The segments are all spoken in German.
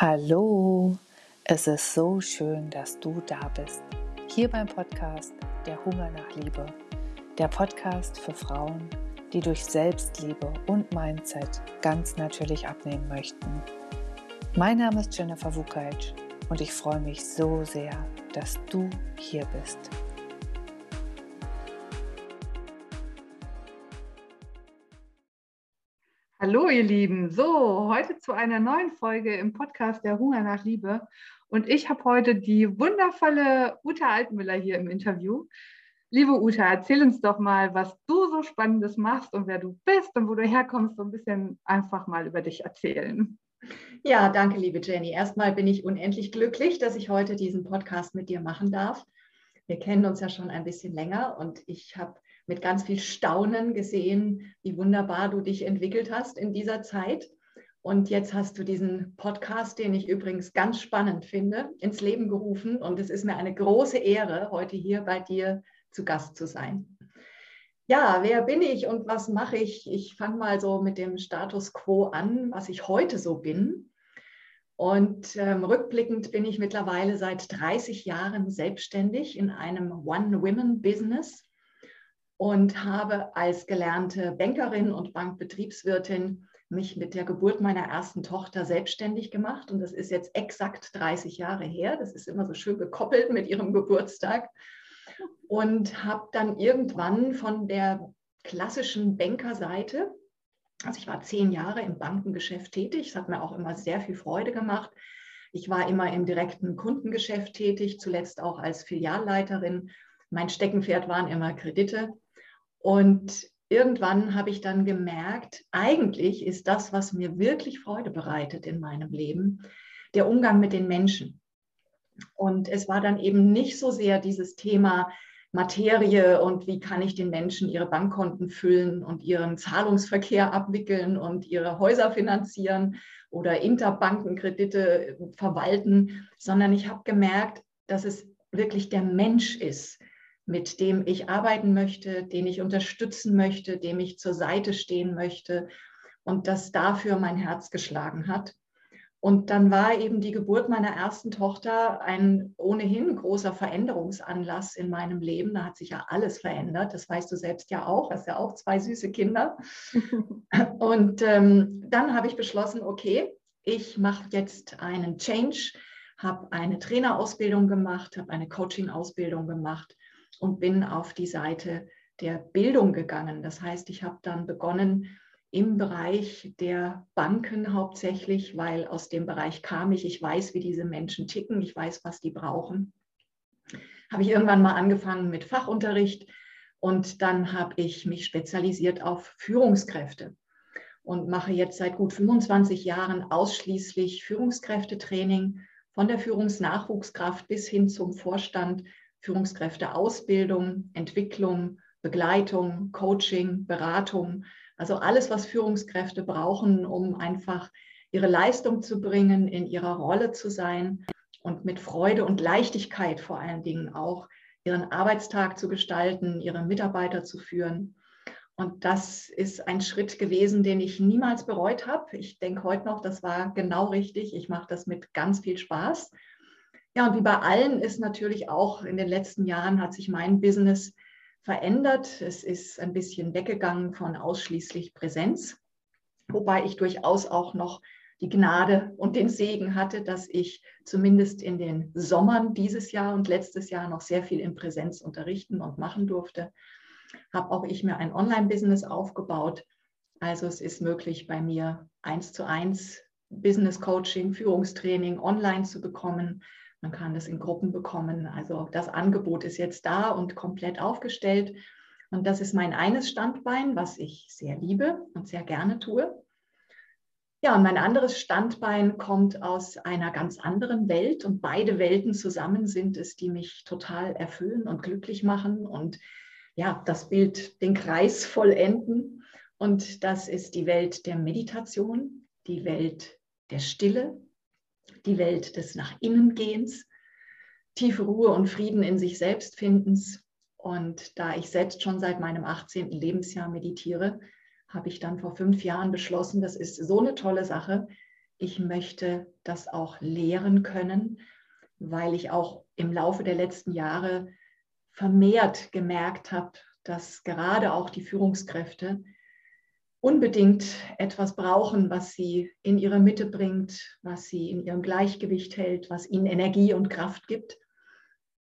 Hallo, es ist so schön, dass du da bist. Hier beim Podcast Der Hunger nach Liebe. Der Podcast für Frauen, die durch Selbstliebe und Mindset ganz natürlich abnehmen möchten. Mein Name ist Jennifer Vukac und ich freue mich so sehr, dass du hier bist. Hallo ihr Lieben, so heute zu einer neuen Folge im Podcast Der Hunger nach Liebe. Und ich habe heute die wundervolle Uta Altmüller hier im Interview. Liebe Uta, erzähl uns doch mal, was du so Spannendes machst und wer du bist und wo du herkommst, so ein bisschen einfach mal über dich erzählen. Ja, danke, liebe Jenny. Erstmal bin ich unendlich glücklich, dass ich heute diesen Podcast mit dir machen darf. Wir kennen uns ja schon ein bisschen länger und ich habe mit ganz viel Staunen gesehen, wie wunderbar du dich entwickelt hast in dieser Zeit. Und jetzt hast du diesen Podcast, den ich übrigens ganz spannend finde, ins Leben gerufen. Und es ist mir eine große Ehre, heute hier bei dir zu Gast zu sein. Ja, wer bin ich und was mache ich? Ich fange mal so mit dem Status quo an, was ich heute so bin. Und ähm, rückblickend bin ich mittlerweile seit 30 Jahren selbstständig in einem One-Women-Business und habe als gelernte Bankerin und Bankbetriebswirtin mich mit der Geburt meiner ersten Tochter selbstständig gemacht. Und das ist jetzt exakt 30 Jahre her. Das ist immer so schön gekoppelt mit ihrem Geburtstag. Und habe dann irgendwann von der klassischen Bankerseite, also ich war zehn Jahre im Bankengeschäft tätig, es hat mir auch immer sehr viel Freude gemacht. Ich war immer im direkten Kundengeschäft tätig, zuletzt auch als Filialleiterin. Mein Steckenpferd waren immer Kredite. Und irgendwann habe ich dann gemerkt, eigentlich ist das, was mir wirklich Freude bereitet in meinem Leben, der Umgang mit den Menschen. Und es war dann eben nicht so sehr dieses Thema Materie und wie kann ich den Menschen ihre Bankkonten füllen und ihren Zahlungsverkehr abwickeln und ihre Häuser finanzieren oder Interbankenkredite verwalten, sondern ich habe gemerkt, dass es wirklich der Mensch ist, mit dem ich arbeiten möchte, den ich unterstützen möchte, dem ich zur Seite stehen möchte und das dafür mein Herz geschlagen hat. Und dann war eben die Geburt meiner ersten Tochter ein ohnehin großer Veränderungsanlass in meinem Leben. Da hat sich ja alles verändert. Das weißt du selbst ja auch. Hast ja auch zwei süße Kinder. Und ähm, dann habe ich beschlossen, okay, ich mache jetzt einen Change, habe eine Trainerausbildung gemacht, habe eine Coaching-Ausbildung gemacht und bin auf die Seite der Bildung gegangen. Das heißt, ich habe dann begonnen im Bereich der Banken hauptsächlich, weil aus dem Bereich kam ich. Ich weiß, wie diese Menschen ticken, ich weiß, was die brauchen. Habe ich irgendwann mal angefangen mit Fachunterricht und dann habe ich mich spezialisiert auf Führungskräfte und mache jetzt seit gut 25 Jahren ausschließlich Führungskräftetraining von der Führungsnachwuchskraft bis hin zum Vorstand Führungskräfteausbildung, Entwicklung, Begleitung, Coaching, Beratung. Also alles, was Führungskräfte brauchen, um einfach ihre Leistung zu bringen, in ihrer Rolle zu sein und mit Freude und Leichtigkeit vor allen Dingen auch ihren Arbeitstag zu gestalten, ihre Mitarbeiter zu führen. Und das ist ein Schritt gewesen, den ich niemals bereut habe. Ich denke heute noch, das war genau richtig. Ich mache das mit ganz viel Spaß. Ja, und wie bei allen ist natürlich auch in den letzten Jahren hat sich mein Business verändert. Es ist ein bisschen weggegangen von ausschließlich Präsenz, wobei ich durchaus auch noch die Gnade und den Segen hatte, dass ich zumindest in den Sommern dieses Jahr und letztes Jahr noch sehr viel in Präsenz unterrichten und machen durfte. Habe auch ich mir ein Online-Business aufgebaut. Also es ist möglich, bei mir eins zu eins Business Coaching, Führungstraining online zu bekommen. Man kann das in Gruppen bekommen. Also das Angebot ist jetzt da und komplett aufgestellt. Und das ist mein eines Standbein, was ich sehr liebe und sehr gerne tue. Ja, und mein anderes Standbein kommt aus einer ganz anderen Welt und beide Welten zusammen sind es, die mich total erfüllen und glücklich machen und ja, das Bild den Kreis vollenden. Und das ist die Welt der Meditation, die Welt der Stille, die Welt des Nach innen Gehens, tiefe Ruhe und Frieden in sich selbst findens. Und da ich selbst schon seit meinem 18. Lebensjahr meditiere, habe ich dann vor fünf Jahren beschlossen, das ist so eine tolle Sache, ich möchte das auch lehren können, weil ich auch im Laufe der letzten Jahre vermehrt gemerkt habe, dass gerade auch die Führungskräfte unbedingt etwas brauchen, was sie in ihre Mitte bringt, was sie in ihrem Gleichgewicht hält, was ihnen Energie und Kraft gibt.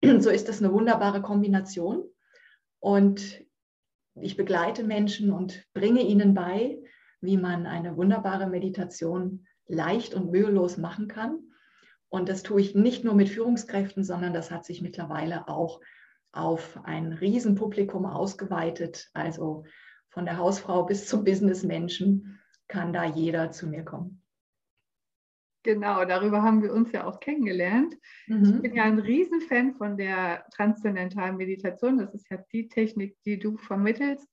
So ist das eine wunderbare Kombination. Und ich begleite Menschen und bringe ihnen bei, wie man eine wunderbare Meditation leicht und mühelos machen kann. Und das tue ich nicht nur mit Führungskräften, sondern das hat sich mittlerweile auch auf ein Riesenpublikum ausgeweitet. Also von der Hausfrau bis zum Businessmenschen kann da jeder zu mir kommen. Genau, darüber haben wir uns ja auch kennengelernt. Mhm. Ich bin ja ein Riesenfan von der transzendentalen Meditation. Das ist ja die Technik, die du vermittelst,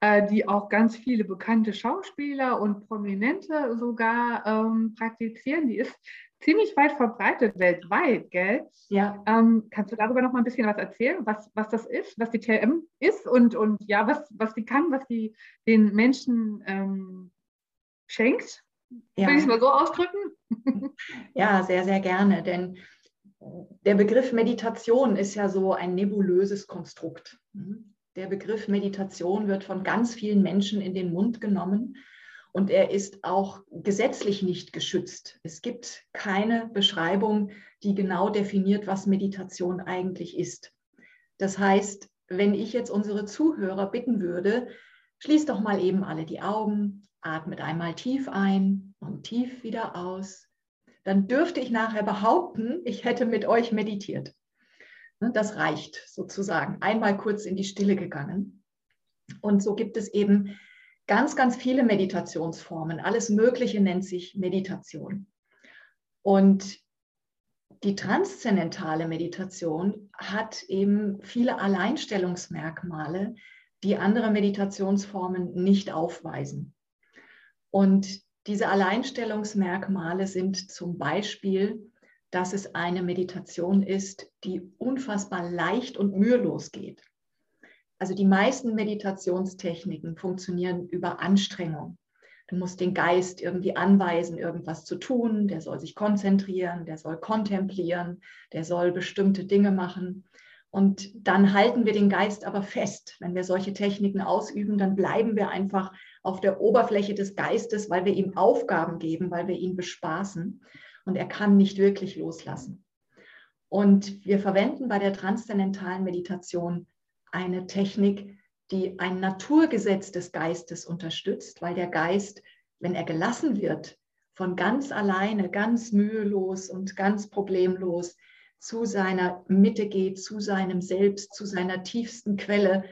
äh, die auch ganz viele bekannte Schauspieler und Prominente sogar ähm, praktizieren. Die ist ziemlich weit verbreitet weltweit, gell? Ja. Ähm, kannst du darüber noch mal ein bisschen was erzählen, was, was das ist, was die TLM ist und, und ja, was, was die kann, was die den Menschen ähm, schenkt? Ja. Will ich es mal so ausdrücken? Ja, sehr, sehr gerne, denn der Begriff Meditation ist ja so ein nebulöses Konstrukt. Der Begriff Meditation wird von ganz vielen Menschen in den Mund genommen und er ist auch gesetzlich nicht geschützt. Es gibt keine Beschreibung, die genau definiert, was Meditation eigentlich ist. Das heißt, wenn ich jetzt unsere Zuhörer bitten würde, schließt doch mal eben alle die Augen, atmet einmal tief ein und tief wieder aus, dann dürfte ich nachher behaupten, ich hätte mit euch meditiert. Ne, das reicht sozusagen. Einmal kurz in die Stille gegangen. Und so gibt es eben ganz, ganz viele Meditationsformen. Alles Mögliche nennt sich Meditation. Und die transzendentale Meditation hat eben viele Alleinstellungsmerkmale, die andere Meditationsformen nicht aufweisen. Und diese Alleinstellungsmerkmale sind zum Beispiel, dass es eine Meditation ist, die unfassbar leicht und mühelos geht. Also die meisten Meditationstechniken funktionieren über Anstrengung. Du musst den Geist irgendwie anweisen, irgendwas zu tun. Der soll sich konzentrieren, der soll kontemplieren, der soll bestimmte Dinge machen. Und dann halten wir den Geist aber fest. Wenn wir solche Techniken ausüben, dann bleiben wir einfach auf der Oberfläche des Geistes, weil wir ihm Aufgaben geben, weil wir ihn bespaßen. Und er kann nicht wirklich loslassen. Und wir verwenden bei der transzendentalen Meditation eine Technik, die ein Naturgesetz des Geistes unterstützt, weil der Geist, wenn er gelassen wird, von ganz alleine, ganz mühelos und ganz problemlos zu seiner Mitte geht, zu seinem Selbst, zu seiner tiefsten Quelle.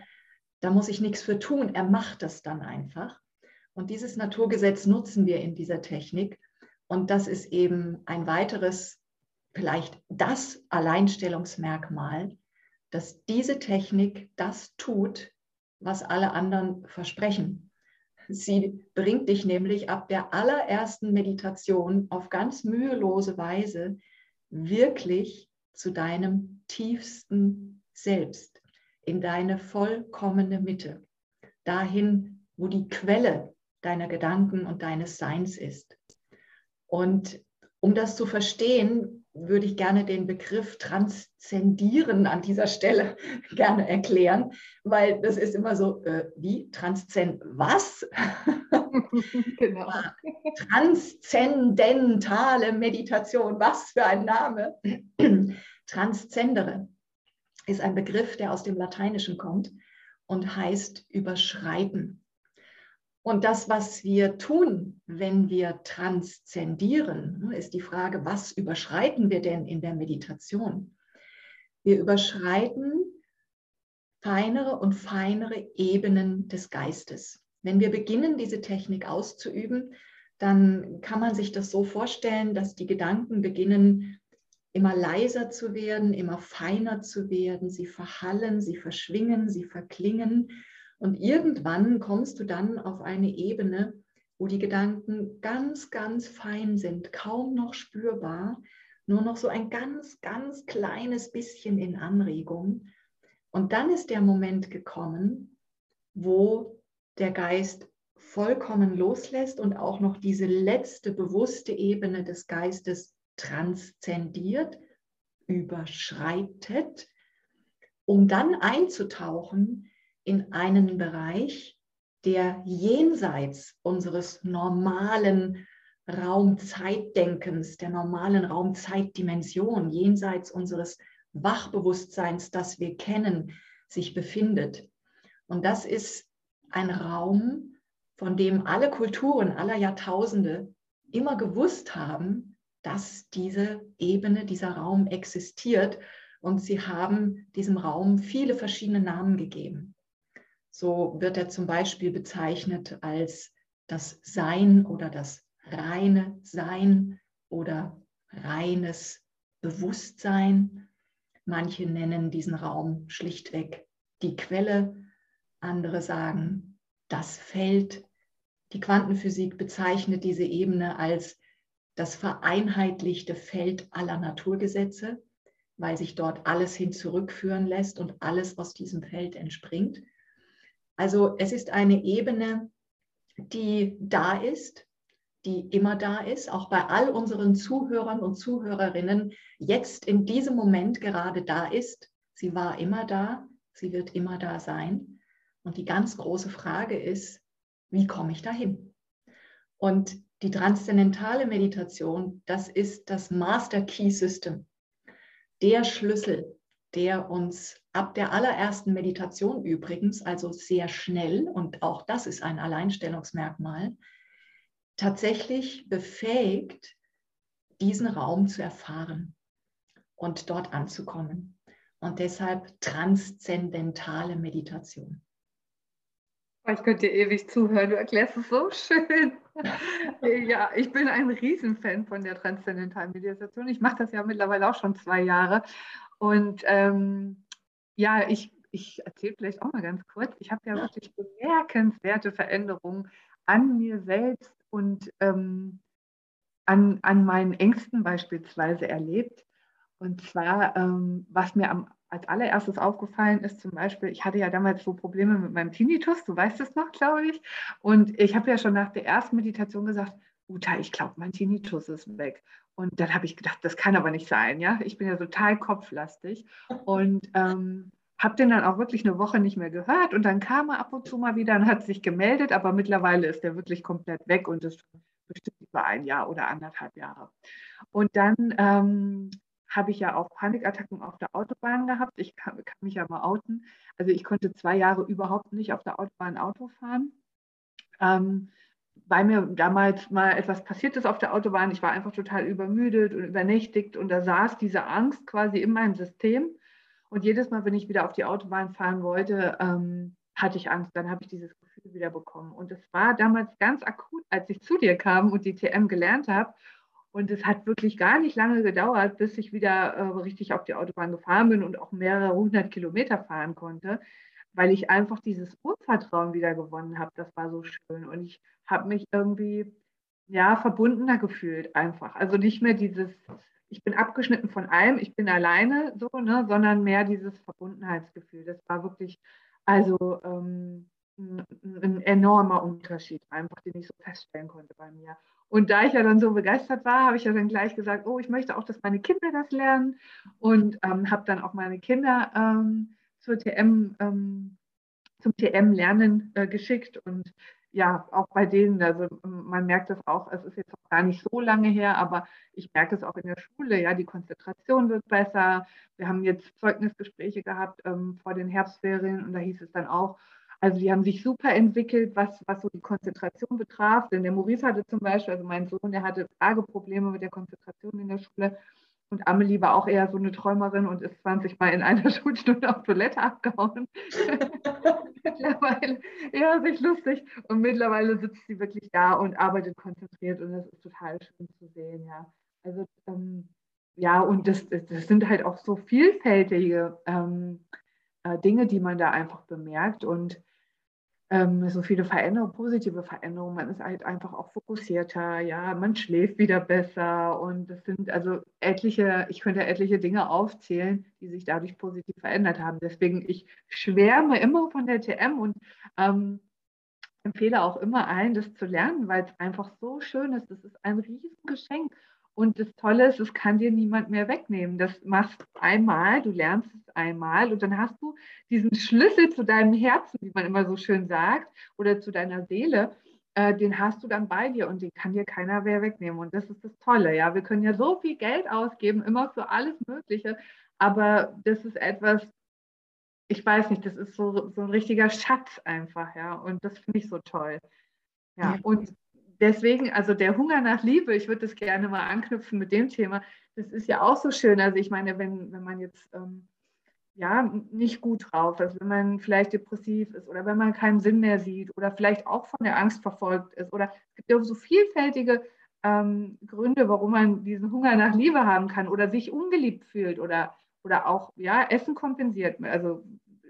Da muss ich nichts für tun. Er macht das dann einfach. Und dieses Naturgesetz nutzen wir in dieser Technik. Und das ist eben ein weiteres, vielleicht das Alleinstellungsmerkmal dass diese Technik das tut, was alle anderen versprechen. Sie bringt dich nämlich ab der allerersten Meditation auf ganz mühelose Weise wirklich zu deinem tiefsten Selbst, in deine vollkommene Mitte, dahin, wo die Quelle deiner Gedanken und deines Seins ist. Und um das zu verstehen, würde ich gerne den Begriff transzendieren an dieser Stelle gerne erklären, weil das ist immer so, äh, wie transzend was? genau. Ah, transzendentale Meditation, was für ein Name. Transzendere ist ein Begriff, der aus dem Lateinischen kommt und heißt überschreiten. Und das, was wir tun, wenn wir transzendieren, ne, ist die Frage, was überschreiten wir denn in der Meditation? Wir überschreiten feinere und feinere Ebenen des Geistes. Wenn wir beginnen, diese Technik auszuüben, dann kann man sich das so vorstellen, dass die Gedanken beginnen, immer leiser zu werden, immer feiner zu werden. Sie verhallen, sie verschwingen, sie verklingen und irgendwann kommst du dann auf eine Ebene, wo die Gedanken ganz, ganz fein sind, kaum noch spürbar, nur noch so ein ganz, ganz kleines bisschen in Anregung. Und dann ist der Moment gekommen, wo der Geist vollkommen loslässt und auch noch diese letzte bewusste Ebene des Geistes transzendiert, überschreitet, um dann einzutauchen in einen Bereich, der jenseits unseres normalen Raumzeitdenkens, der normalen Raumzeitdimension, jenseits unseres Wachbewusstseins, das wir kennen, sich befindet. Und das ist ein Raum, von dem alle Kulturen aller Jahrtausende immer gewusst haben, dass diese Ebene, dieser Raum existiert. Und sie haben diesem Raum viele verschiedene Namen gegeben. So wird er zum Beispiel bezeichnet als das Sein oder das reine Sein oder reines Bewusstsein. Manche nennen diesen Raum schlichtweg die Quelle, andere sagen das Feld. Die Quantenphysik bezeichnet diese Ebene als das vereinheitlichte Feld aller Naturgesetze, weil sich dort alles hin zurückführen lässt und alles aus diesem Feld entspringt. Also es ist eine Ebene, die da ist, die immer da ist, auch bei all unseren Zuhörern und Zuhörerinnen jetzt in diesem Moment gerade da ist. Sie war immer da, sie wird immer da sein. Und die ganz große Frage ist, wie komme ich dahin? Und die transzendentale Meditation, das ist das Master Key System, der Schlüssel, der uns ab der allerersten Meditation übrigens, also sehr schnell, und auch das ist ein Alleinstellungsmerkmal, tatsächlich befähigt, diesen Raum zu erfahren und dort anzukommen. Und deshalb transzendentale Meditation. Ich könnte dir ewig zuhören, du erklärst es so schön. ja, ich bin ein Riesenfan von der transzendentalen Meditation. Ich mache das ja mittlerweile auch schon zwei Jahre. Und ähm, ja, ich, ich erzähle vielleicht auch mal ganz kurz. Ich habe ja wirklich bemerkenswerte Veränderungen an mir selbst und ähm, an, an meinen Ängsten beispielsweise erlebt. Und zwar, ähm, was mir am, als allererstes aufgefallen ist, zum Beispiel, ich hatte ja damals so Probleme mit meinem Tinnitus, du weißt es noch, glaube ich. Und ich habe ja schon nach der ersten Meditation gesagt, Uta, ich glaube, mein Tinnitus ist weg. Und dann habe ich gedacht, das kann aber nicht sein, ja. Ich bin ja total kopflastig. Und ähm, habe den dann auch wirklich eine Woche nicht mehr gehört und dann kam er ab und zu mal wieder und hat sich gemeldet, aber mittlerweile ist er wirklich komplett weg und ist bestimmt über ein Jahr oder anderthalb Jahre. Und dann ähm, habe ich ja auch Panikattacken auf der Autobahn gehabt. Ich kann, kann, mich ja mal outen. Also ich konnte zwei Jahre überhaupt nicht auf der Autobahn Auto fahren. Ähm, weil mir damals mal etwas passiert ist auf der Autobahn. Ich war einfach total übermüdet und übernächtigt und da saß diese Angst quasi in meinem System. Und jedes Mal, wenn ich wieder auf die Autobahn fahren wollte, ähm, hatte ich Angst. Dann habe ich dieses Gefühl wieder bekommen. Und es war damals ganz akut, als ich zu dir kam und die TM gelernt habe. Und es hat wirklich gar nicht lange gedauert, bis ich wieder äh, richtig auf die Autobahn gefahren bin und auch mehrere hundert Kilometer fahren konnte, weil ich einfach dieses Urvertrauen wieder gewonnen habe. Das war so schön. Und ich habe mich irgendwie ja verbundener gefühlt einfach. Also nicht mehr dieses ich bin abgeschnitten von allem, ich bin alleine so, ne, sondern mehr dieses Verbundenheitsgefühl. Das war wirklich also ähm, ein, ein, enormer Unterschied, einfach, den ich so feststellen konnte bei mir. Und da ich ja dann so begeistert war, habe ich ja dann gleich gesagt, oh, ich möchte auch, dass meine Kinder das lernen und ähm, habe dann auch meine Kinder ähm, zur TM, ähm, zum TM-Lernen äh, geschickt und ja, auch bei denen, also man merkt das auch, es ist jetzt auch gar nicht so lange her, aber ich merke es auch in der Schule, ja, die Konzentration wird besser. Wir haben jetzt Zeugnisgespräche gehabt ähm, vor den Herbstferien und da hieß es dann auch, also die haben sich super entwickelt, was, was so die Konzentration betraf. Denn der Maurice hatte zum Beispiel, also mein Sohn, der hatte Frageprobleme mit der Konzentration in der Schule. Und Amelie war auch eher so eine Träumerin und ist 20 Mal in einer Schulstunde auf Toilette abgehauen. mittlerweile, ja, sich lustig. Und mittlerweile sitzt sie wirklich da und arbeitet konzentriert und das ist total schön zu sehen, ja. Also, ähm, ja, und das, das sind halt auch so vielfältige ähm, äh, Dinge, die man da einfach bemerkt. Und ähm, so viele Veränderungen, positive Veränderungen. Man ist halt einfach auch fokussierter, ja, man schläft wieder besser und es sind also etliche, ich könnte etliche Dinge aufzählen, die sich dadurch positiv verändert haben. Deswegen, ich schwärme immer von der TM und ähm, empfehle auch immer allen, das zu lernen, weil es einfach so schön ist. Das ist ein Riesengeschenk. Und das Tolle ist, es kann dir niemand mehr wegnehmen. Das machst du einmal, du lernst es einmal und dann hast du diesen Schlüssel zu deinem Herzen, wie man immer so schön sagt, oder zu deiner Seele. Äh, den hast du dann bei dir und den kann dir keiner mehr wegnehmen. Und das ist das Tolle. Ja, wir können ja so viel Geld ausgeben, immer für alles Mögliche. Aber das ist etwas, ich weiß nicht, das ist so, so ein richtiger Schatz einfach, ja. Und das finde ich so toll. Ja, ja. und deswegen, also der Hunger nach Liebe, ich würde das gerne mal anknüpfen mit dem Thema, das ist ja auch so schön. Also ich meine, wenn, wenn man jetzt ähm, ja nicht gut drauf ist, wenn man vielleicht depressiv ist oder wenn man keinen Sinn mehr sieht oder vielleicht auch von der Angst verfolgt ist oder es gibt ja so vielfältige ähm, Gründe, warum man diesen Hunger nach Liebe haben kann oder sich ungeliebt fühlt oder oder auch ja, Essen kompensiert, also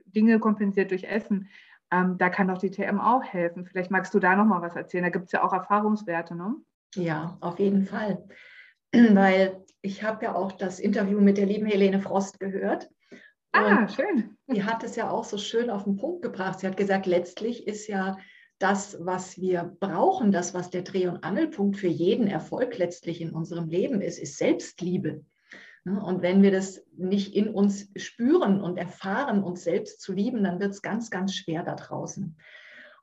Dinge kompensiert durch Essen. Ähm, da kann doch die TM auch helfen. Vielleicht magst du da noch mal was erzählen. Da gibt es ja auch Erfahrungswerte, ne? Ja, auf jeden Fall. Weil ich habe ja auch das Interview mit der lieben Helene Frost gehört. Ah, schön. Die hat es ja auch so schön auf den Punkt gebracht. Sie hat gesagt, letztlich ist ja das, was wir brauchen, das, was der Dreh- und Angelpunkt für jeden Erfolg letztlich in unserem Leben ist, ist Selbstliebe. Ne? Und wenn wir das nicht in uns spüren und erfahren, uns selbst zu lieben, dann wird es ganz, ganz schwer da draußen.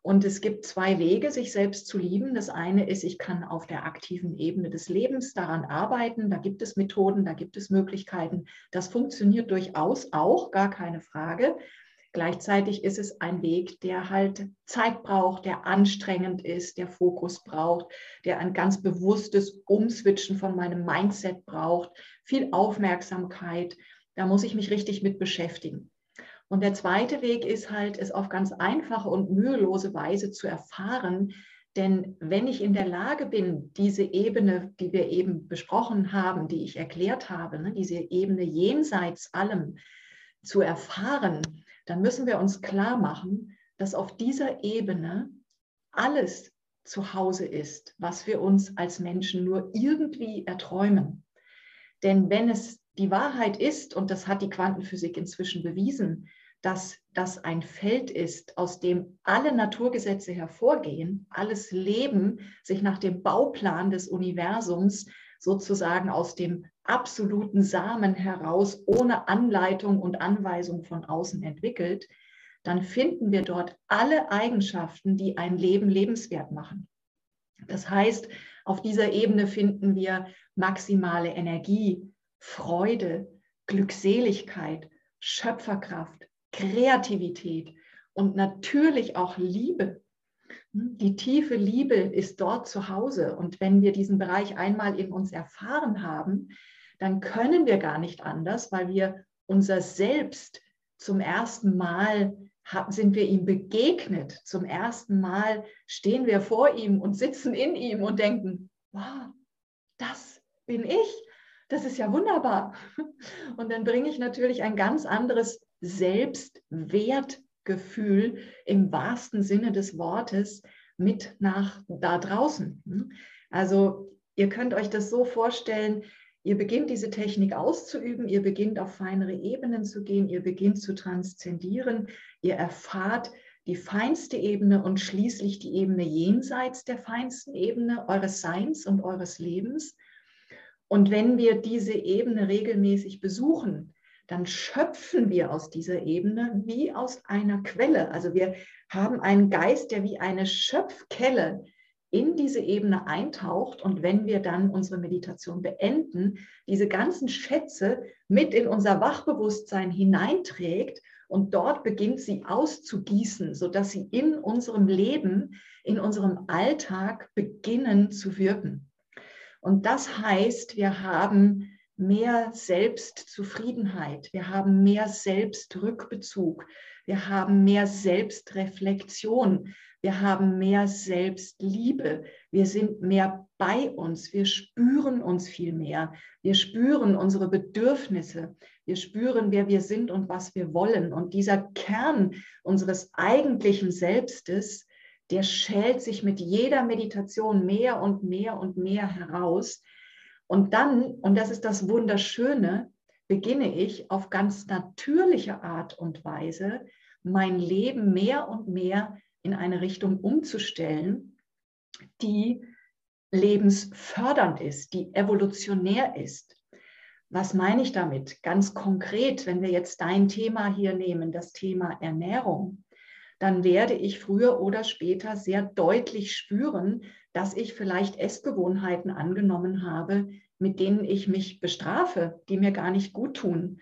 Und es gibt zwei Wege, sich selbst zu lieben. Das eine ist, ich kann auf der aktiven Ebene des Lebens daran arbeiten. Da gibt es Methoden, da gibt es Möglichkeiten. Das funktioniert durchaus auch, gar keine Frage. Gleichzeitig ist es ein Weg, der halt Zeit braucht, der anstrengend ist, der Fokus braucht, der ein ganz bewusstes Umswitchen von meinem Mindset braucht, viel Aufmerksamkeit. Da muss ich mich richtig mit beschäftigen. Und der zweite Weg ist halt, es auf ganz einfache und mühelose Weise zu erfahren. Denn wenn ich in der Lage bin, diese Ebene, die wir eben besprochen haben, die ich erklärt habe, ne, diese Ebene jenseits allem zu erfahren, dann müssen wir uns klar machen, dass auf dieser Ebene alles zu Hause ist, was wir uns als Menschen nur irgendwie erträumen. Denn wenn es die Wahrheit ist, und das hat die Quantenphysik inzwischen bewiesen, dass das ein Feld ist, aus dem alle Naturgesetze hervorgehen, alles Leben sich nach dem Bauplan des Universums sozusagen aus dem absoluten Samen heraus, ohne Anleitung und Anweisung von außen entwickelt, dann finden wir dort alle Eigenschaften, die ein Leben lebenswert machen. Das heißt, auf dieser Ebene finden wir maximale Energie, Freude, Glückseligkeit, Schöpferkraft, Kreativität und natürlich auch Liebe. Die tiefe Liebe ist dort zu Hause. Und wenn wir diesen Bereich einmal in uns erfahren haben, dann können wir gar nicht anders, weil wir unser Selbst zum ersten Mal sind wir ihm begegnet. Zum ersten Mal stehen wir vor ihm und sitzen in ihm und denken, wow, das bin ich. Das ist ja wunderbar. Und dann bringe ich natürlich ein ganz anderes Selbstwertgefühl im wahrsten Sinne des Wortes mit nach da draußen. Also ihr könnt euch das so vorstellen, Ihr beginnt diese Technik auszuüben, ihr beginnt auf feinere Ebenen zu gehen, ihr beginnt zu transzendieren, ihr erfahrt die feinste Ebene und schließlich die Ebene jenseits der feinsten Ebene eures Seins und eures Lebens. Und wenn wir diese Ebene regelmäßig besuchen, dann schöpfen wir aus dieser Ebene wie aus einer Quelle. Also wir haben einen Geist, der wie eine Schöpfkelle in diese Ebene eintaucht und wenn wir dann unsere Meditation beenden, diese ganzen Schätze mit in unser Wachbewusstsein hineinträgt und dort beginnt sie auszugießen, sodass sie in unserem Leben, in unserem Alltag beginnen zu wirken. Und das heißt, wir haben mehr Selbstzufriedenheit, wir haben mehr Selbstrückbezug, wir haben mehr Selbstreflexion, wir haben mehr Selbstliebe, wir sind mehr bei uns, wir spüren uns viel mehr, wir spüren unsere Bedürfnisse, wir spüren, wer wir sind und was wir wollen. Und dieser Kern unseres eigentlichen Selbstes, der schält sich mit jeder Meditation mehr und mehr und mehr heraus. Und dann, und das ist das Wunderschöne, beginne ich auf ganz natürliche Art und Weise mein Leben mehr und mehr in eine Richtung umzustellen, die lebensfördernd ist, die evolutionär ist. Was meine ich damit? Ganz konkret, wenn wir jetzt dein Thema hier nehmen, das Thema Ernährung, dann werde ich früher oder später sehr deutlich spüren, dass ich vielleicht Essgewohnheiten angenommen habe, mit denen ich mich bestrafe, die mir gar nicht gut tun.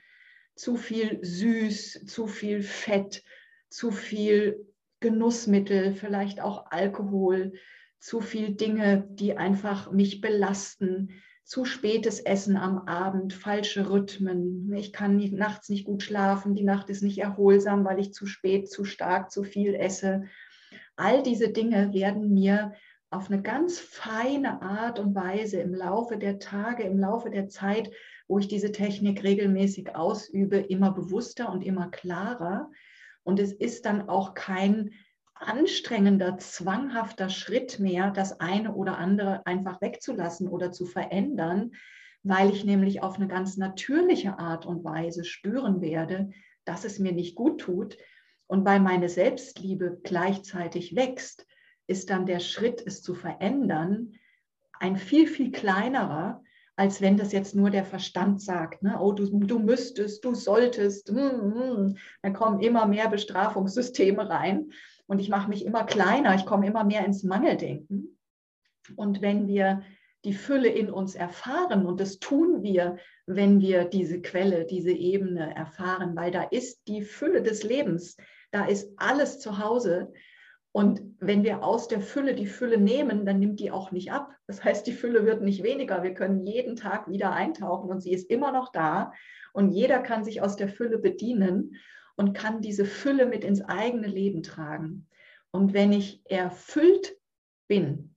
Zu viel süß, zu viel Fett, zu viel Genussmittel, vielleicht auch Alkohol, zu viel Dinge, die einfach mich belasten, zu spätes Essen am Abend, falsche Rhythmen. Ich kann nicht, nachts nicht gut schlafen, die Nacht ist nicht erholsam, weil ich zu spät, zu stark, zu viel esse. All diese Dinge werden mir auf eine ganz feine Art und Weise im Laufe der Tage, im Laufe der Zeit, wo ich diese Technik regelmäßig ausübe, immer bewusster und immer klarer. Und es ist dann auch kein anstrengender, zwanghafter Schritt mehr, das eine oder andere einfach wegzulassen oder zu verändern, weil ich nämlich auf eine ganz natürliche Art und Weise spüren werde, dass es mir nicht gut tut. Und weil meine Selbstliebe gleichzeitig wächst, ist dann der Schritt, es zu verändern, ein viel, viel kleinerer, als wenn das jetzt nur der Verstand sagt, ne? oh, du, du müsstest, du solltest, mm, mm. dann kommen immer mehr Bestrafungssysteme rein und ich mache mich immer kleiner, ich komme immer mehr ins Mangeldenken. Und wenn wir die Fülle in uns erfahren, und das tun wir, wenn wir diese Quelle, diese Ebene erfahren, weil da ist die Fülle des Lebens, da ist alles zu Hause. Und wenn wir aus der Fülle die Fülle nehmen, dann nimmt die auch nicht ab. Das heißt, die Fülle wird nicht weniger. Wir können jeden Tag wieder eintauchen und sie ist immer noch da. Und jeder kann sich aus der Fülle bedienen und kann diese Fülle mit ins eigene Leben tragen. Und wenn ich erfüllt bin,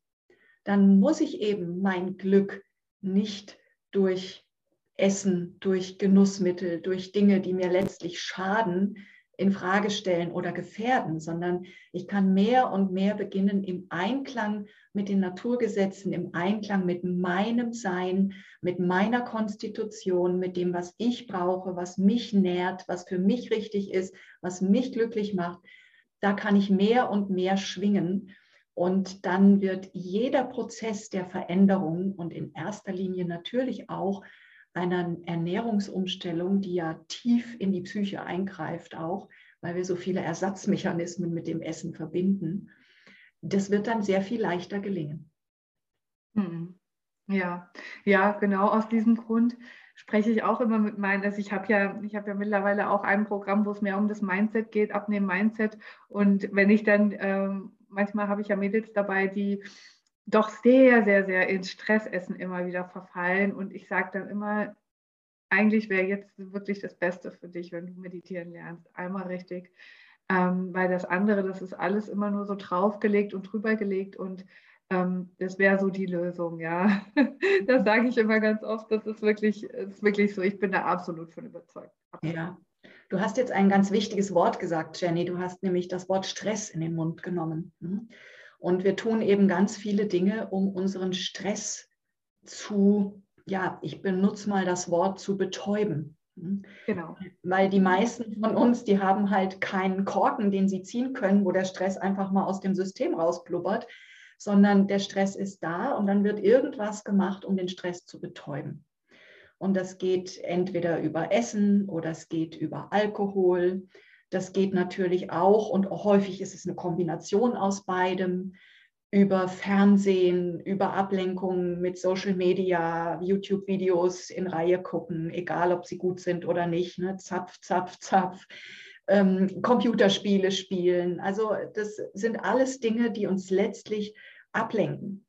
dann muss ich eben mein Glück nicht durch Essen, durch Genussmittel, durch Dinge, die mir letztlich schaden, in Frage stellen oder gefährden, sondern ich kann mehr und mehr beginnen im Einklang mit den Naturgesetzen, im Einklang mit meinem Sein, mit meiner Konstitution, mit dem, was ich brauche, was mich nährt, was für mich richtig ist, was mich glücklich macht. Da kann ich mehr und mehr schwingen. Und dann wird jeder Prozess der Veränderung und in erster Linie natürlich auch einer Ernährungsumstellung, die ja tief in die Psyche eingreift auch, weil wir so viele Ersatzmechanismen mit dem Essen verbinden, das wird dann sehr viel leichter gelingen. Hm. Ja, ja, genau aus diesem Grund spreche ich auch immer mit meinen, also ich habe ja, ich habe ja mittlerweile auch ein Programm, wo es mehr um das Mindset geht, abnehmen Mindset. Und wenn ich dann, ähm, manchmal habe ich ja Mädels dabei, die doch sehr, sehr, sehr ins Stressessen immer wieder verfallen. Und ich sage dann immer, eigentlich wäre jetzt wirklich das Beste für dich, wenn du meditieren lernst. Einmal richtig. Ähm, weil das andere, das ist alles immer nur so draufgelegt und drübergelegt und ähm, das wäre so die Lösung, ja. das sage ich immer ganz oft. Das ist wirklich, ist wirklich so. Ich bin da absolut von überzeugt. Absolut. Ja. Du hast jetzt ein ganz wichtiges Wort gesagt, Jenny. Du hast nämlich das Wort Stress in den Mund genommen. Mhm. Und wir tun eben ganz viele Dinge, um unseren Stress zu, ja, ich benutze mal das Wort zu betäuben. Hm? Genau. Weil die meisten von uns, die haben halt keinen Korken, den sie ziehen können, wo der Stress einfach mal aus dem System rausblubbert, sondern der Stress ist da und dann wird irgendwas gemacht, um den Stress zu betäuben. Und das geht entweder über Essen oder es geht über Alkohol das geht natürlich auch und auch häufig ist es eine Kombination aus beidem über Fernsehen, über Ablenkungen mit Social Media, YouTube-Videos in Reihe gucken, egal ob sie gut sind oder nicht, ne? zapf, zapf, zapf, ähm, Computerspiele spielen. Also das sind alles Dinge, die uns letztlich ablenken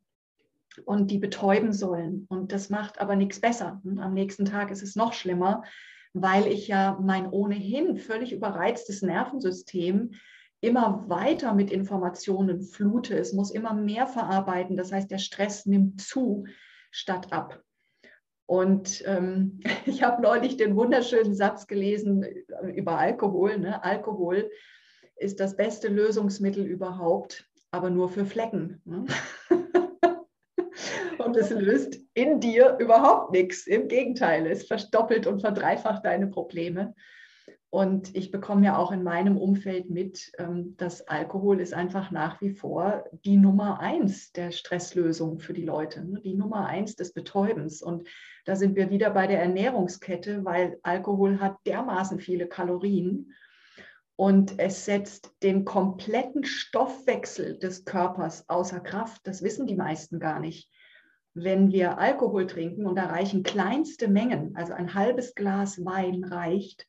und die betäuben sollen. Und das macht aber nichts besser. Und am nächsten Tag ist es noch schlimmer, weil ich ja mein ohnehin völlig überreiztes Nervensystem immer weiter mit Informationen flute. Es muss immer mehr verarbeiten. Das heißt, der Stress nimmt zu statt ab. Und ähm, ich habe neulich den wunderschönen Satz gelesen über Alkohol. Ne? Alkohol ist das beste Lösungsmittel überhaupt, aber nur für Flecken. Ne? und es löst in dir überhaupt nichts. Im Gegenteil, es verdoppelt und verdreifacht deine Probleme. Und ich bekomme ja auch in meinem Umfeld mit, ähm, dass Alkohol ist einfach nach wie vor die Nummer eins der Stresslösung für die Leute, ne? die Nummer eins des Betäubens. Und da sind wir wieder bei der Ernährungskette, weil Alkohol hat dermaßen viele Kalorien und es setzt den kompletten Stoffwechsel des Körpers außer Kraft. Das wissen die meisten gar nicht. Wenn wir Alkohol trinken und da reichen kleinste Mengen, also ein halbes Glas Wein reicht,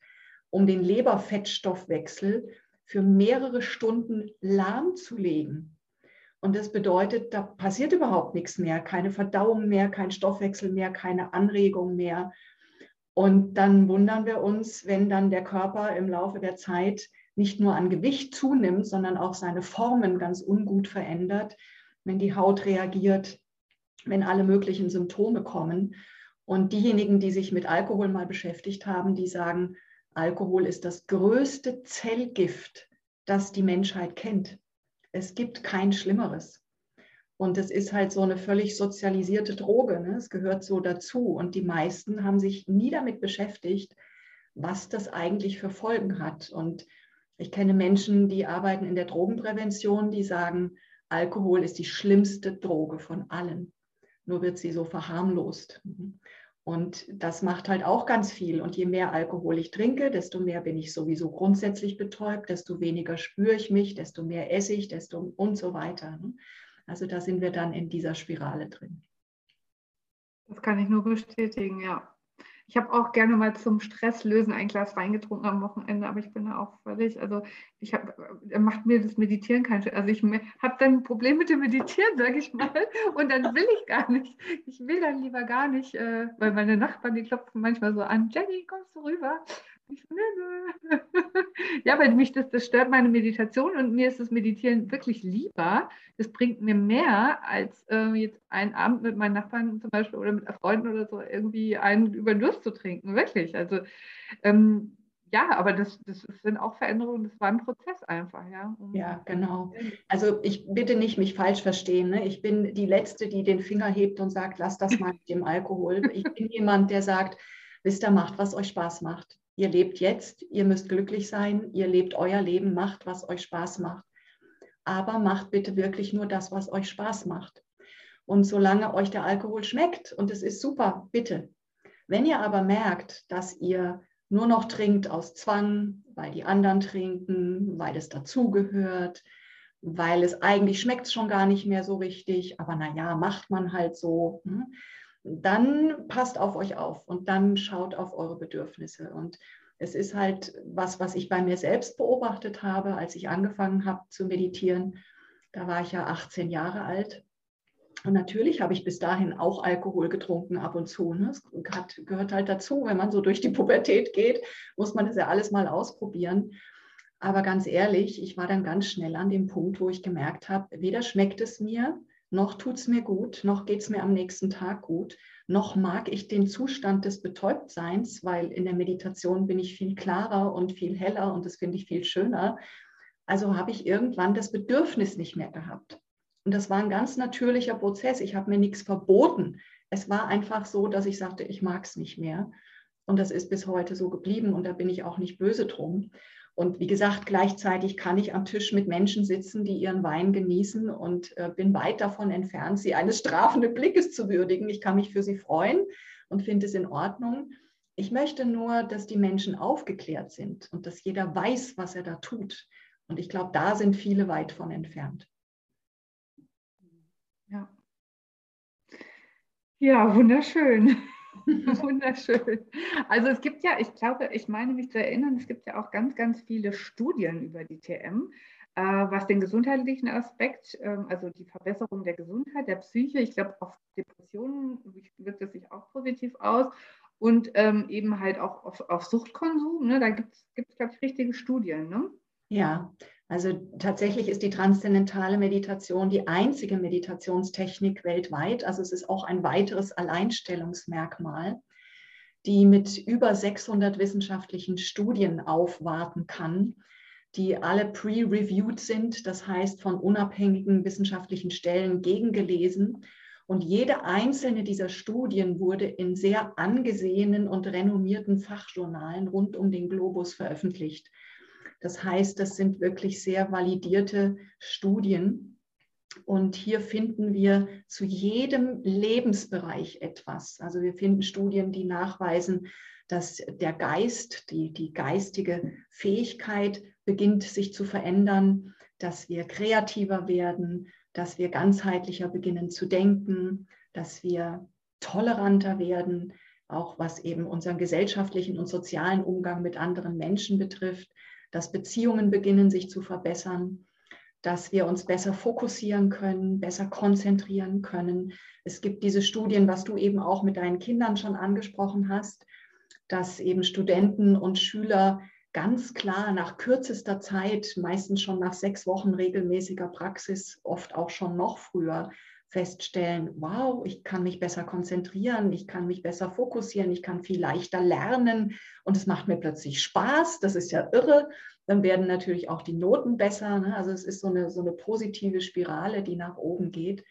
um den Leberfettstoffwechsel für mehrere Stunden lahmzulegen. Und das bedeutet, da passiert überhaupt nichts mehr, keine Verdauung mehr, kein Stoffwechsel mehr, keine Anregung mehr. Und dann wundern wir uns, wenn dann der Körper im Laufe der Zeit nicht nur an Gewicht zunimmt, sondern auch seine Formen ganz ungut verändert, wenn die Haut reagiert, wenn alle möglichen Symptome kommen. Und diejenigen, die sich mit Alkohol mal beschäftigt haben, die sagen, Alkohol ist das größte Zellgift, das die Menschheit kennt. Es gibt kein Schlimmeres. Und es ist halt so eine völlig sozialisierte Droge. Ne? Es gehört so dazu. Und die meisten haben sich nie damit beschäftigt, was das eigentlich für Folgen hat. Und ich kenne Menschen, die arbeiten in der Drogenprävention, die sagen, Alkohol ist die schlimmste Droge von allen. Nur wird sie so verharmlost. Und das macht halt auch ganz viel. Und je mehr Alkohol ich trinke, desto mehr bin ich sowieso grundsätzlich betäubt, desto weniger spüre ich mich, desto mehr esse ich, desto und so weiter. Ne? Also da sind wir dann in dieser Spirale drin. Das kann ich nur bestätigen, ja. Ich habe auch gerne mal zum Stresslösen ein Glas Wein getrunken am Wochenende, aber ich bin da auch völlig, also ich habe, macht mir das Meditieren keinen Also ich habe dann ein Problem mit dem Meditieren, sage ich mal, und dann will ich gar nicht. Ich will dann lieber gar nicht, äh, weil meine Nachbarn, die klopfen manchmal so an, Jenny, kommst du rüber? Ich nö, nö. ja, weil mich das, das stört meine Meditation und mir ist das Meditieren wirklich lieber. Das bringt mir mehr, als äh, jetzt einen Abend mit meinen Nachbarn zum Beispiel oder mit Freunden oder so irgendwie einen über den Zu trinken. Wirklich. Also ähm, ja, aber das, das sind auch Veränderungen, das war ein Prozess einfach, ja. Um ja, genau. Also ich bitte nicht mich falsch verstehen. Ne? Ich bin die Letzte, die den Finger hebt und sagt, lass das mal mit dem Alkohol. Ich bin jemand, der sagt, wisst ihr, macht, was euch Spaß macht. Ihr lebt jetzt, ihr müsst glücklich sein, ihr lebt euer Leben, macht, was euch Spaß macht. Aber macht bitte wirklich nur das, was euch Spaß macht. Und solange euch der Alkohol schmeckt, und es ist super, bitte. Wenn ihr aber merkt, dass ihr nur noch trinkt aus Zwang, weil die anderen trinken, weil es dazugehört, weil es eigentlich schmeckt schon gar nicht mehr so richtig, aber naja, macht man halt so. Hm? dann passt auf euch auf und dann schaut auf eure Bedürfnisse. Und es ist halt was, was ich bei mir selbst beobachtet habe, als ich angefangen habe zu meditieren. Da war ich ja 18 Jahre alt. Und natürlich habe ich bis dahin auch Alkohol getrunken ab und zu. Ne? Es hat, gehört halt dazu, wenn man so durch die Pubertät geht, muss man das ja alles mal ausprobieren. Aber ganz ehrlich, ich war dann ganz schnell an dem Punkt, wo ich gemerkt habe, weder schmeckt es mir, noch tut es mir gut, noch geht es mir am nächsten Tag gut, noch mag ich den Zustand des Betäubtseins, weil in der Meditation bin ich viel klarer und viel heller und das finde ich viel schöner. Also habe ich irgendwann das Bedürfnis nicht mehr gehabt. Und das war ein ganz natürlicher Prozess. Ich habe mir nichts verboten. Es war einfach so, dass ich sagte, ich mag es nicht mehr. Und das ist bis heute so geblieben und da bin ich auch nicht böse drum. Und wie gesagt, gleichzeitig kann ich am Tisch mit Menschen sitzen, die ihren Wein genießen und äh, bin weit davon entfernt, sie eines strafenden Blickes zu würdigen. Ich kann mich für sie freuen und finde es in Ordnung. Ich möchte nur, dass die Menschen aufgeklärt sind und dass jeder weiß, was er da tut. Und ich glaube, da sind viele weit von entfernt. Ja. Ja, wunderschön. Wunderschön. Also es gibt ja, ich glaube, ich meine mich zu erinnern, es gibt ja auch ganz, ganz viele Studien über die TM, äh, was den gesundheitlichen Aspekt, äh, also die Verbesserung der Gesundheit, der Psyche, ich glaube, auf Depressionen wirkt es sich auch positiv aus und ähm, eben halt auch auf, auf Suchtkonsum. Ne? Da gibt es, glaube ich, richtige Studien. Ne? Ja, also tatsächlich ist die transzendentale Meditation die einzige Meditationstechnik weltweit. Also es ist auch ein weiteres Alleinstellungsmerkmal, die mit über 600 wissenschaftlichen Studien aufwarten kann, die alle pre-reviewed sind, das heißt von unabhängigen wissenschaftlichen Stellen gegengelesen Und jede einzelne dieser Studien wurde in sehr angesehenen und renommierten Fachjournalen rund um den Globus veröffentlicht. Das heißt, das sind wirklich sehr validierte Studien. Und hier finden wir zu jedem Lebensbereich etwas. Also wir finden Studien, die nachweisen, dass der Geist, die, die geistige Fähigkeit beginnt sich zu verändern, dass wir kreativer werden, dass wir ganzheitlicher beginnen zu denken, dass wir toleranter werden, auch was eben unseren gesellschaftlichen und sozialen Umgang mit anderen Menschen betrifft, dass Beziehungen beginnen sich zu verbessern, dass wir uns besser fokussieren können, besser konzentrieren können. Es gibt diese Studien, was du eben auch mit deinen Kindern schon angesprochen hast, dass eben Studenten und Schüler ganz klar nach kürzester Zeit, meistens schon nach sechs Wochen regelmäßiger Praxis, oft auch schon noch früher, feststellen, wow, ich kann mich besser konzentrieren, ich kann mich besser fokussieren, ich kann viel leichter lernen und es macht mir plötzlich Spaß, das ist ja irre. Dann werden natürlich auch die Noten besser. Ne? Also es ist so eine, so eine positive Spirale, die nach oben geht.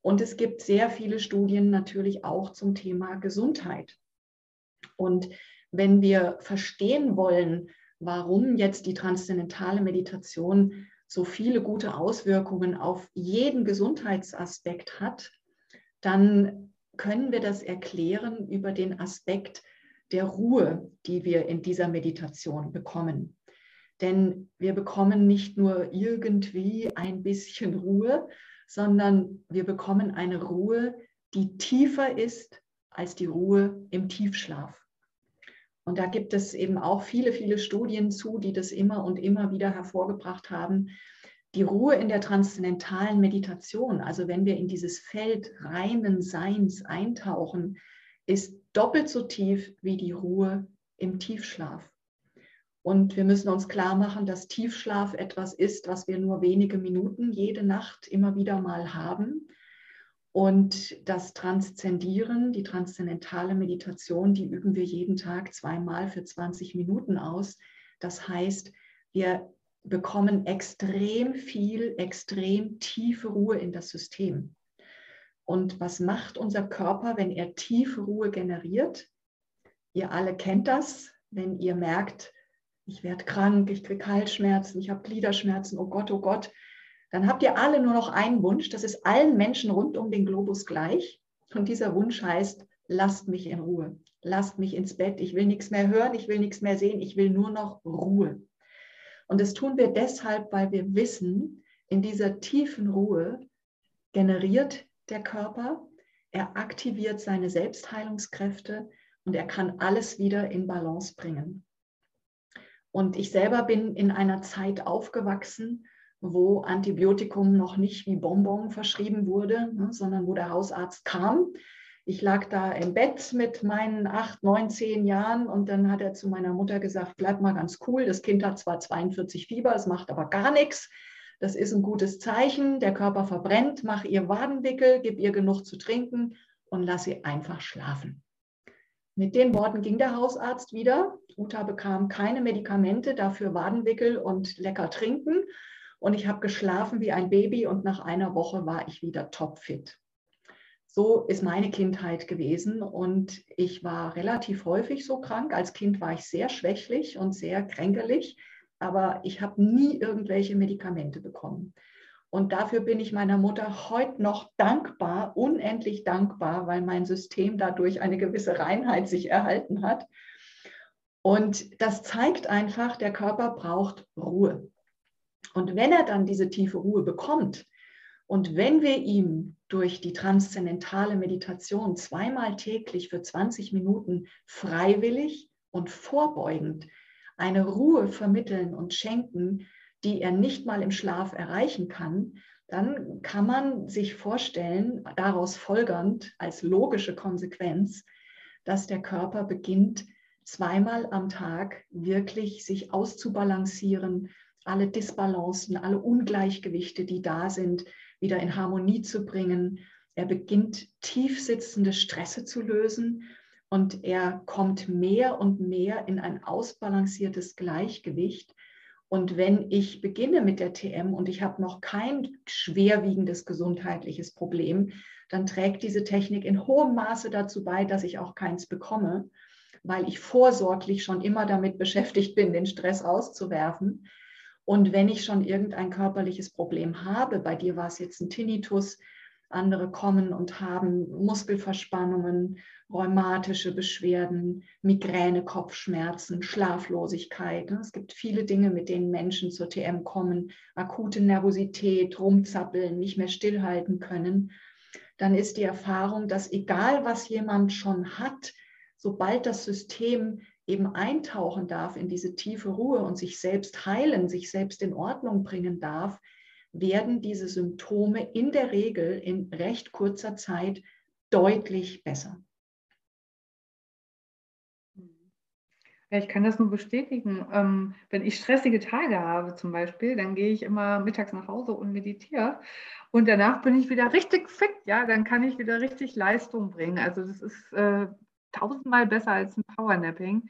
Und es gibt sehr viele Studien natürlich auch zum Thema Gesundheit. Und wenn wir verstehen wollen, warum jetzt die transzendentale Meditation so viele gute Auswirkungen auf jeden Gesundheitsaspekt hat, dann können wir das erklären über den Aspekt der Ruhe, die wir in dieser Meditation bekommen. Denn wir bekommen nicht nur irgendwie ein bisschen Ruhe, sondern wir bekommen eine Ruhe, die tiefer ist als die Ruhe im Tiefschlaf. Und da gibt es eben auch viele, viele Studien zu, die das immer und immer wieder hervorgebracht haben. Die Ruhe in der transzendentalen Meditation, also wenn wir in dieses Feld reinen Seins eintauchen, ist doppelt so tief wie die Ruhe im Tiefschlaf. Und wir müssen uns klar machen, dass Tiefschlaf etwas ist, was wir nur wenige Minuten jede Nacht immer wieder mal haben. Und das Transzendieren, die transzendentale Meditation, die üben wir jeden Tag zweimal für 20 Minuten aus. Das heißt, wir bekommen extrem viel, extrem tiefe Ruhe in das System. Und was macht unser Körper, wenn er tiefe Ruhe generiert? Ihr alle kennt das, wenn ihr merkt, ich werde krank, ich kriege Halsschmerzen, ich habe Gliederschmerzen, oh Gott, oh Gott, dann habt ihr alle nur noch einen Wunsch. Das ist allen Menschen rund um den Globus gleich. Und dieser Wunsch heißt, lasst mich in Ruhe. Lasst mich ins Bett. Ich will nichts mehr hören, ich will nichts mehr sehen, ich will nur noch Ruhe. Und das tun wir deshalb, weil wir wissen, in dieser tiefen Ruhe generiert der Körper, er aktiviert seine Selbstheilungskräfte und er kann alles wieder in Balance bringen. Und ich selber bin in einer Zeit aufgewachsen, wo Antibiotikum noch nicht wie Bonbon verschrieben wurde, ne, sondern wo der Hausarzt kam. Ich lag da im Bett mit meinen acht, neun, zehn Jahren und dann hat er zu meiner Mutter gesagt, bleib mal ganz cool, das Kind hat zwar 42 Fieber, es macht aber gar nichts. Das ist ein gutes Zeichen, der Körper verbrennt, mach ihr Wadenwickel, gib ihr genug zu trinken und lass sie einfach schlafen. Mit den Worten ging der Hausarzt wieder. Uta bekam keine Medikamente, dafür Wadenwickel und lecker trinken und ich habe geschlafen wie ein Baby und nach einer Woche war ich wieder topfit. So ist meine Kindheit gewesen und ich war relativ häufig so krank. Als Kind war ich sehr schwächlich und sehr kränkelig, aber ich habe nie irgendwelche Medikamente bekommen. Und dafür bin ich meiner Mutter heute noch dankbar, unendlich dankbar, weil mein System dadurch eine gewisse Reinheit sich erhalten hat. Und das zeigt einfach, der Körper braucht Ruhe. Und wenn er dann diese tiefe Ruhe bekommt und wenn wir ihm durch die transzendentale Meditation zweimal täglich für 20 Minuten freiwillig und vorbeugend eine Ruhe vermitteln und schenken, die er nicht mal im Schlaf erreichen kann, dann kann man sich vorstellen, daraus folgernd als logische Konsequenz, dass der Körper beginnt, zweimal am Tag wirklich sich auszubalancieren, alle Disbalancen, alle Ungleichgewichte, die da sind, wieder in Harmonie zu bringen. Er beginnt tiefsitzende Stresse zu lösen und er kommt mehr und mehr in ein ausbalanciertes Gleichgewicht. Und wenn ich beginne mit der TM und ich habe noch kein schwerwiegendes gesundheitliches Problem, dann trägt diese Technik in hohem Maße dazu bei, dass ich auch keins bekomme, weil ich vorsorglich schon immer damit beschäftigt bin, den Stress auszuwerfen. Und wenn ich schon irgendein körperliches Problem habe, bei dir war es jetzt ein Tinnitus, andere kommen und haben Muskelverspannungen, rheumatische Beschwerden, Migräne, Kopfschmerzen, Schlaflosigkeit. Es gibt viele Dinge, mit denen Menschen zur TM kommen, akute Nervosität, rumzappeln, nicht mehr stillhalten können. Dann ist die Erfahrung, dass egal was jemand schon hat, sobald das System eben eintauchen darf in diese tiefe Ruhe und sich selbst heilen, sich selbst in Ordnung bringen darf, werden diese Symptome in der Regel in recht kurzer Zeit deutlich besser. Ja, ich kann das nur bestätigen. Ähm, wenn ich stressige Tage habe zum Beispiel, dann gehe ich immer mittags nach Hause und meditiere. Und danach bin ich wieder richtig fit. Ja, dann kann ich wieder richtig Leistung bringen. Also das ist äh, tausendmal besser als ein Powernapping.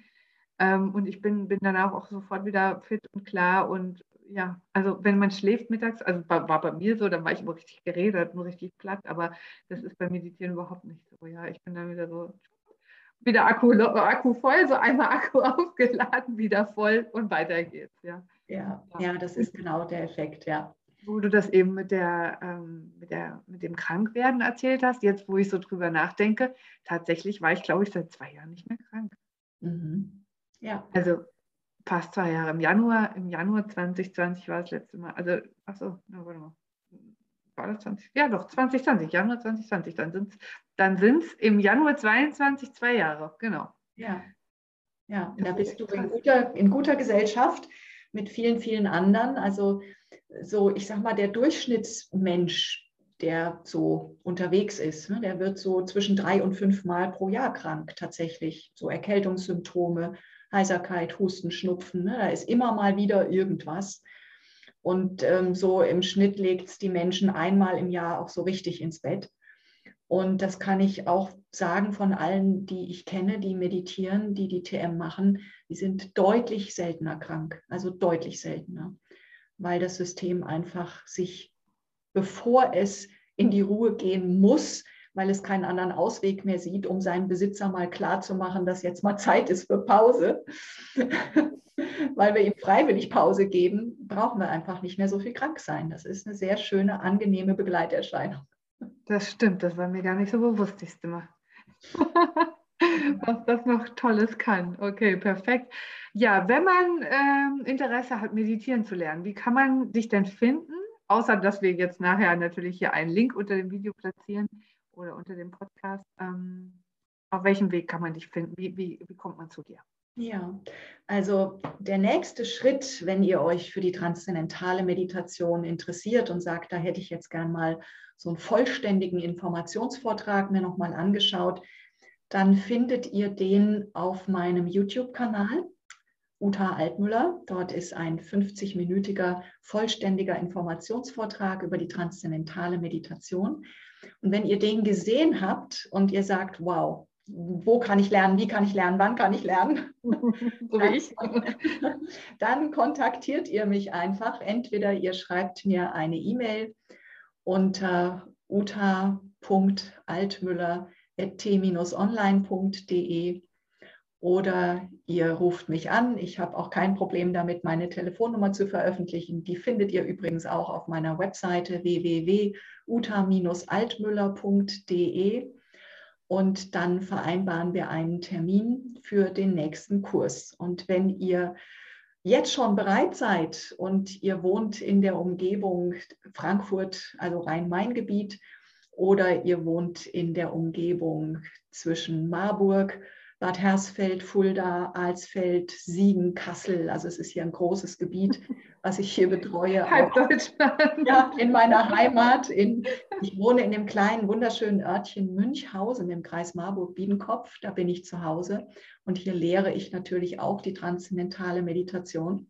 Ähm, und ich bin, bin danach auch sofort wieder fit und klar und ja, also wenn man schläft mittags, also war, war, bei mir so, dann war ich immer richtig geredet, nur richtig platt, aber das ist beim Meditieren überhaupt nicht so. Ja, ich bin dann wieder so, wieder Akku, Akku voll, so einmal Akku aufgeladen, wieder voll und weiter geht's. Ja, ja, ja das ist genau der Effekt, ja. Wo du das eben mit, der, ähm, mit, der, mit dem Krankwerden erzählt hast, jetzt wo ich so drüber nachdenke, tatsächlich war ich, glaube ich, seit zwei Jahren nicht mehr krank. Mhm. Ja. Also fast zwei Jahre. Im Januar, im Januar 2020 war das letzte Mal. Also, achso, na, warte mal. War das 20? Ja, doch, 2020, Januar 2020. Dann sind es dann sind's im Januar 22 zwei Jahre, genau. Ja. Ja, da bist du in guter, in guter Gesellschaft mit vielen, vielen anderen. Also, so, ich sag mal, der Durchschnittsmensch, der so unterwegs ist, ne, der wird so zwischen drei und fünf Mal pro Jahr krank tatsächlich. So Erkältungssymptome, Heiserkeit, Husten, Schnupfen. Ne? Da ist immer mal wieder irgendwas. Und ähm, so im Schnitt legt es die Menschen einmal im Jahr auch so richtig ins Bett. Und das kann ich auch sagen von allen, die ich kenne, die meditieren, die die TM machen, die sind deutlich seltener krank, also deutlich seltener, weil das System einfach sich, bevor es in die Ruhe gehen muss, weil es keinen anderen Ausweg mehr sieht, um seinem Besitzer mal klarzumachen, dass jetzt mal Zeit ist für Pause. weil wir ihm freiwillig Pause geben, brauchen wir einfach nicht mehr so viel krank sein. Das ist eine sehr schöne, angenehme Begleiterscheinung. Das stimmt, das war mir gar nicht so bewusst, du mal. Was das noch Tolles kann. Okay, perfekt. Ja, wenn man ähm, Interesse hat, meditieren zu lernen, wie kann man sich denn finden? Außer dass wir jetzt nachher natürlich hier einen Link unter dem Video platzieren oder unter dem Podcast. Ähm, auf welchem Weg kann man dich finden? Wie, wie, wie kommt man zu dir? Ja, also der nächste Schritt, wenn ihr euch für die transzendentale Meditation interessiert und sagt, da hätte ich jetzt gern mal so einen vollständigen Informationsvortrag mir nochmal angeschaut, dann findet ihr den auf meinem YouTube-Kanal. Uta Altmüller. Dort ist ein 50-minütiger vollständiger Informationsvortrag über die transzendentale Meditation. Und wenn ihr den gesehen habt und ihr sagt, wow, wo kann ich lernen, wie kann ich lernen, wann kann ich lernen, so wie ich, dann kontaktiert ihr mich einfach. Entweder ihr schreibt mir eine E-Mail unter uta.altmüller.t-online.de oder ihr ruft mich an. Ich habe auch kein Problem damit, meine Telefonnummer zu veröffentlichen. Die findet ihr übrigens auch auf meiner Webseite www.uta-altmüller.de. Und dann vereinbaren wir einen Termin für den nächsten Kurs. Und wenn ihr jetzt schon bereit seid und ihr wohnt in der Umgebung Frankfurt, also Rhein-Main-Gebiet, oder ihr wohnt in der Umgebung zwischen Marburg, Bad Hersfeld, Fulda, Alsfeld, Siegen, Kassel. Also es ist hier ein großes Gebiet, was ich hier betreue. Halb Deutschland. Ja, in meiner Heimat. In, ich wohne in dem kleinen, wunderschönen Örtchen Münchhausen im Kreis Marburg-Biedenkopf. Da bin ich zu Hause. Und hier lehre ich natürlich auch die transzendentale Meditation.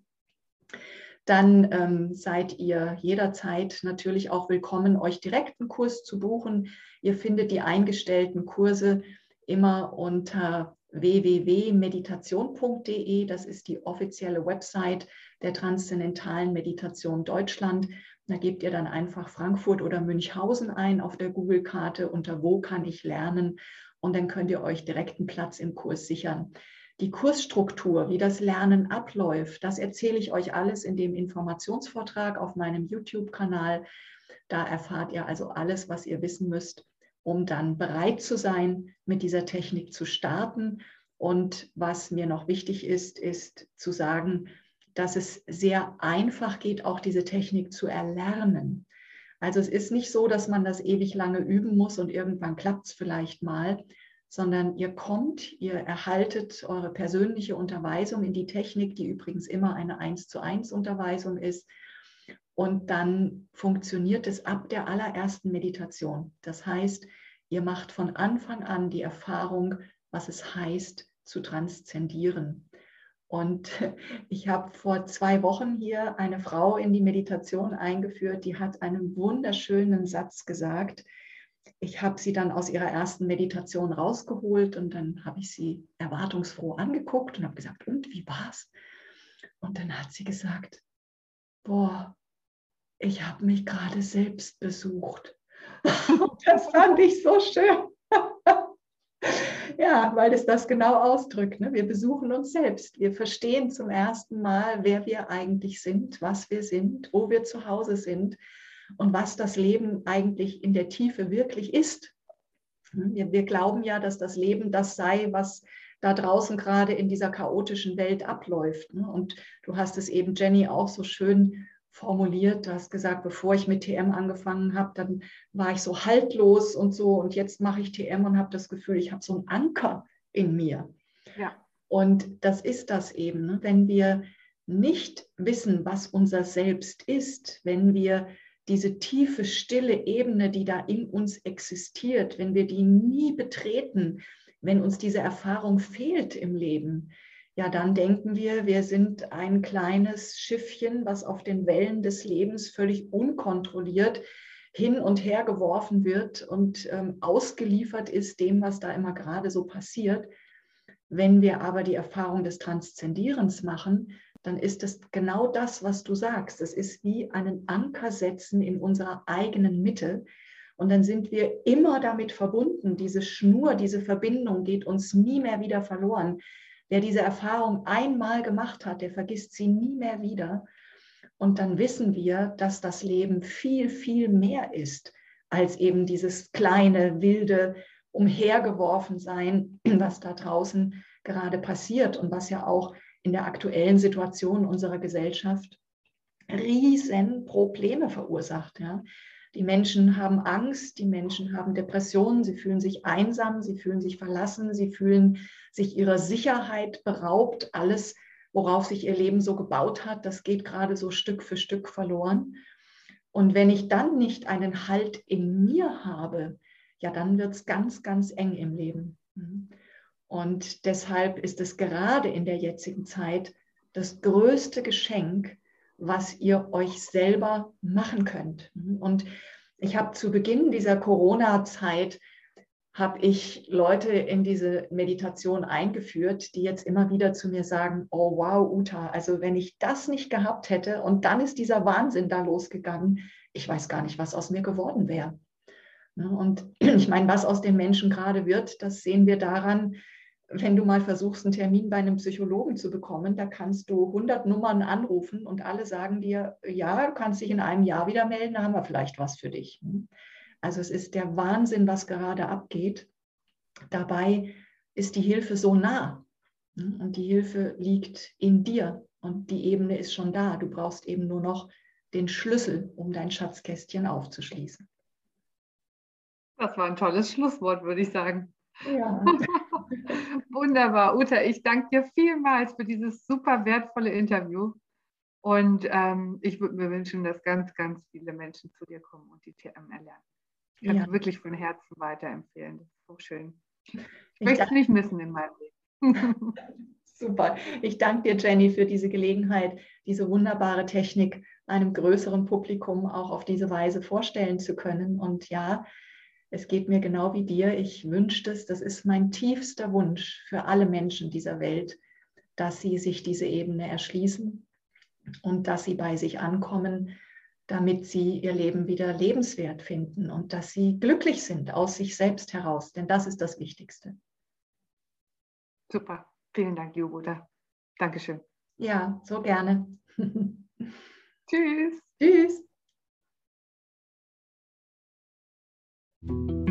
Dann ähm, seid ihr jederzeit natürlich auch willkommen, euch direkt einen Kurs zu buchen. Ihr findet die eingestellten Kurse immer unter www.meditation.de. Das ist die offizielle Website der Transzendentalen Meditation Deutschland. Da gebt ihr dann einfach Frankfurt oder Münchhausen ein auf der Google-Karte unter Wo kann ich lernen? Und dann könnt ihr euch direkt einen Platz im Kurs sichern. Die Kursstruktur, wie das Lernen abläuft, das erzähle ich euch alles in dem Informationsvortrag auf meinem YouTube-Kanal. Da erfahrt ihr also alles, was ihr wissen müsst, um dann bereit zu sein, mit dieser Technik zu starten. Und was mir noch wichtig ist, ist zu sagen, dass es sehr einfach geht, auch diese Technik zu erlernen. Also es ist nicht so, dass man das ewig lange üben muss und irgendwann klappt es vielleicht mal, sondern ihr kommt, ihr erhaltet eure persönliche Unterweisung in die Technik, die übrigens immer eine 1 zu 1 Unterweisung ist. Und dann funktioniert es ab der allerersten Meditation. Das heißt, ihr macht von Anfang an die Erfahrung, was es heißt, zu transzendieren. Und ich habe vor zwei Wochen hier eine Frau in die Meditation eingeführt, die hat einen wunderschönen Satz gesagt. Ich habe sie dann aus ihrer ersten Meditation rausgeholt und dann habe ich sie erwartungsfroh angeguckt und habe gesagt, und wie war's? Und dann hat sie gesagt, boah, ich habe mich gerade selbst besucht. das fand ich so schön. ja, weil es das genau ausdrückt. Ne? Wir besuchen uns selbst. Wir verstehen zum ersten Mal, wer wir eigentlich sind, was wir sind, wo wir zu Hause sind und was das Leben eigentlich in der Tiefe wirklich ist. Hm, wir, wir glauben ja, dass das Leben das sei, was da draußen gerade in dieser chaotischen Welt abläuft. Ne? Und du hast es eben, Jenny, auch so schön formuliert. Du hast gesagt, bevor ich mit TM angefangen habe, dann war ich so haltlos und so. Und jetzt mache ich TM und habe das Gefühl, ich habe so einen Anker in mir. Ja. Und das ist das eben, ne? wenn wir nicht wissen, was unser Selbst ist, wenn wir diese tiefe, stille Ebene, die da in uns existiert, wenn wir die nie betreten, wenn uns diese Erfahrung fehlt im Leben, ja, dann denken wir, wir sind ein kleines Schiffchen, was auf den Wellen des Lebens völlig unkontrolliert hin und her geworfen wird und ähm, ausgeliefert ist dem, was da immer gerade so passiert. Wenn wir aber die Erfahrung des Transzendierens machen, dann ist es genau das, was du sagst. Es ist wie einen Anker setzen in unserer eigenen Mitte. Und dann sind wir immer damit verbunden. Diese Schnur, diese Verbindung geht uns nie mehr wieder verloren. Wer diese Erfahrung einmal gemacht hat, der vergisst sie nie mehr wieder. Und dann wissen wir, dass das Leben viel, viel mehr ist als eben dieses kleine, wilde Umhergeworfensein, was da draußen gerade passiert und was ja auch in der aktuellen Situation unserer Gesellschaft riesen Probleme verursacht. Ja. Die Menschen haben Angst, die Menschen haben Depressionen, sie fühlen sich einsam, sie fühlen sich verlassen, sie fühlen sich ihrer Sicherheit beraubt. Alles, worauf sich ihr Leben so gebaut hat, das geht gerade so Stück für Stück verloren. Und wenn ich dann nicht einen Halt in mir habe, ja, dann wird es ganz, ganz eng im Leben. Und deshalb ist es gerade in der jetzigen Zeit das größte Geschenk, was ihr euch selber machen könnt. Und ich habe zu Beginn dieser Corona-Zeit habe ich Leute in diese Meditation eingeführt, die jetzt immer wieder zu mir sagen, oh wow, Uta, also wenn ich das nicht gehabt hätte und dann ist dieser Wahnsinn da losgegangen, ich weiß gar nicht, was aus mir geworden wäre. Ne, und ich meine, was aus den Menschen gerade wird, das sehen wir daran, wenn du mal versuchst, einen Termin bei einem Psychologen zu bekommen, da kannst du 100 Nummern anrufen und alle sagen dir, ja, du kannst dich in einem Jahr wieder melden, da haben wir vielleicht was für dich. Also es ist der Wahnsinn, was gerade abgeht. Dabei ist die Hilfe so nah und die Hilfe liegt in dir und die Ebene ist schon da. Du brauchst eben nur noch den Schlüssel, um dein Schatzkästchen aufzuschließen. Das war ein tolles Schlusswort, würde ich sagen. Ja. Wunderbar. Uta, ich danke dir vielmals für dieses super wertvolle Interview. Und ähm, ich würde mir wünschen, dass ganz, ganz viele Menschen zu dir kommen und die TM erlernen. Ich kann ja. es wirklich von Herzen weiterempfehlen. Das ist so schön. Ich, ich möchte es nicht missen in meinem Leben. Super. Ich danke dir, Jenny, für diese Gelegenheit, diese wunderbare Technik einem größeren Publikum auch auf diese Weise vorstellen zu können. Und ja, es geht mir genau wie dir. Ich wünsche es, das ist mein tiefster Wunsch für alle Menschen dieser Welt, dass sie sich diese Ebene erschließen und dass sie bei sich ankommen, damit sie ihr Leben wieder lebenswert finden und dass sie glücklich sind aus sich selbst heraus. Denn das ist das Wichtigste. Super. Vielen Dank, liebe Dankeschön. Ja, so gerne. Tschüss. Tschüss. Thank you.